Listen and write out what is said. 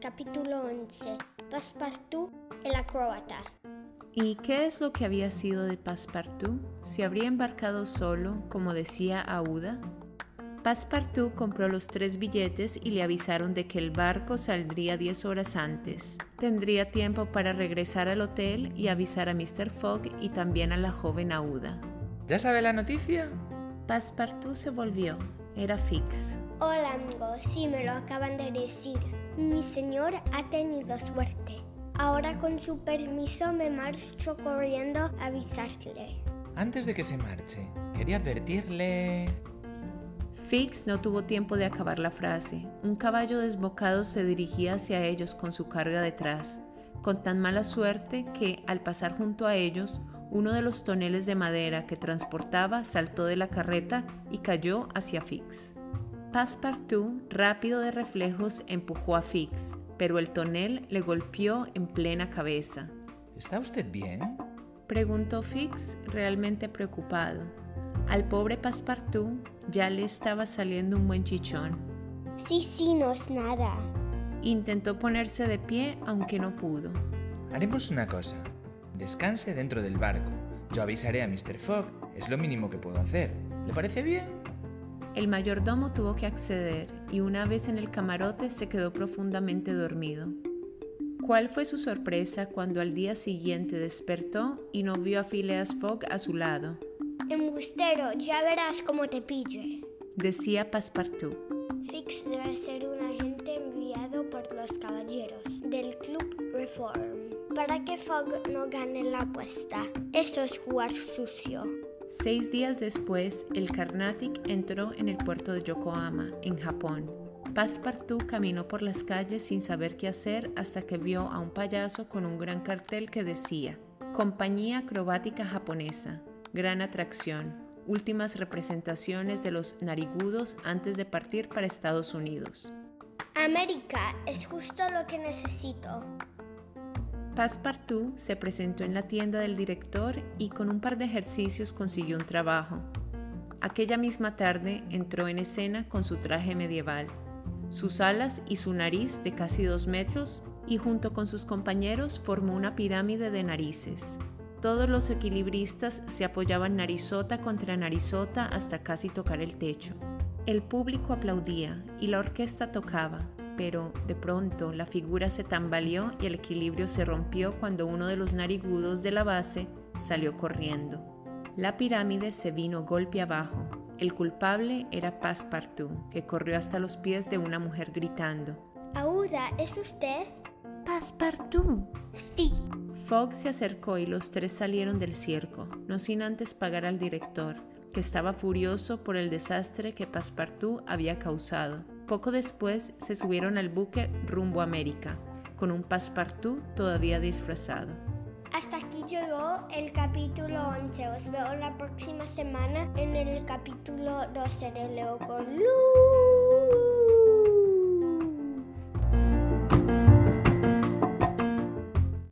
capítulo 11. Passepartout, el acróbata. ¿Y qué es lo que había sido de Passepartout? ¿Se habría embarcado solo, como decía Aouda? Passepartout compró los tres billetes y le avisaron de que el barco saldría 10 horas antes. Tendría tiempo para regresar al hotel y avisar a Mr. Fogg y también a la joven Aouda. ¿Ya sabe la noticia? Passepartout se volvió. Era Fix. Hola amigos, sí me lo acaban de decir. Mi señor ha tenido suerte. Ahora con su permiso me marcho corriendo a avisarle. Antes de que se marche, quería advertirle... Fix no tuvo tiempo de acabar la frase. Un caballo desbocado se dirigía hacia ellos con su carga detrás, con tan mala suerte que, al pasar junto a ellos, uno de los toneles de madera que transportaba saltó de la carreta y cayó hacia Fix. Passepartout, rápido de reflejos, empujó a Fix, pero el tonel le golpeó en plena cabeza. ¿Está usted bien? Preguntó Fix, realmente preocupado. Al pobre Passepartout ya le estaba saliendo un buen chichón. Sí, sí, no es nada. Intentó ponerse de pie, aunque no pudo. Haremos una cosa. Descanse dentro del barco. Yo avisaré a Mr. Fogg. Es lo mínimo que puedo hacer. ¿Le parece bien? El mayordomo tuvo que acceder y una vez en el camarote se quedó profundamente dormido. ¿Cuál fue su sorpresa cuando al día siguiente despertó y no vio a Phileas Fogg a su lado? Embustero, ya verás cómo te pille. Decía Passepartout. Fix debe ser un agente enviado por los caballeros del Club Reform para que Fogg no gane la apuesta. Eso es jugar sucio. Seis días después, el Carnatic entró en el puerto de Yokohama, en Japón. Passepartout caminó por las calles sin saber qué hacer hasta que vio a un payaso con un gran cartel que decía Compañía Acrobática Japonesa, gran atracción, últimas representaciones de los narigudos antes de partir para Estados Unidos. América es justo lo que necesito. Passepartout se presentó en la tienda del director y con un par de ejercicios consiguió un trabajo. Aquella misma tarde entró en escena con su traje medieval, sus alas y su nariz de casi dos metros y junto con sus compañeros formó una pirámide de narices. Todos los equilibristas se apoyaban narizota contra narizota hasta casi tocar el techo. El público aplaudía y la orquesta tocaba, pero de pronto la figura se tambaleó y el equilibrio se rompió cuando uno de los narigudos de la base salió corriendo. La pirámide se vino golpe abajo. El culpable era Passepartout, que corrió hasta los pies de una mujer gritando. Aouda, ¿es usted? Passepartout. Sí. Fogg se acercó y los tres salieron del circo, no sin antes pagar al director, que estaba furioso por el desastre que Passepartout había causado. Poco después se subieron al buque rumbo América, con un Passepartout todavía disfrazado. Hasta aquí llegó el capítulo 11. Os veo la próxima semana en el capítulo 12 de Leo con Luz.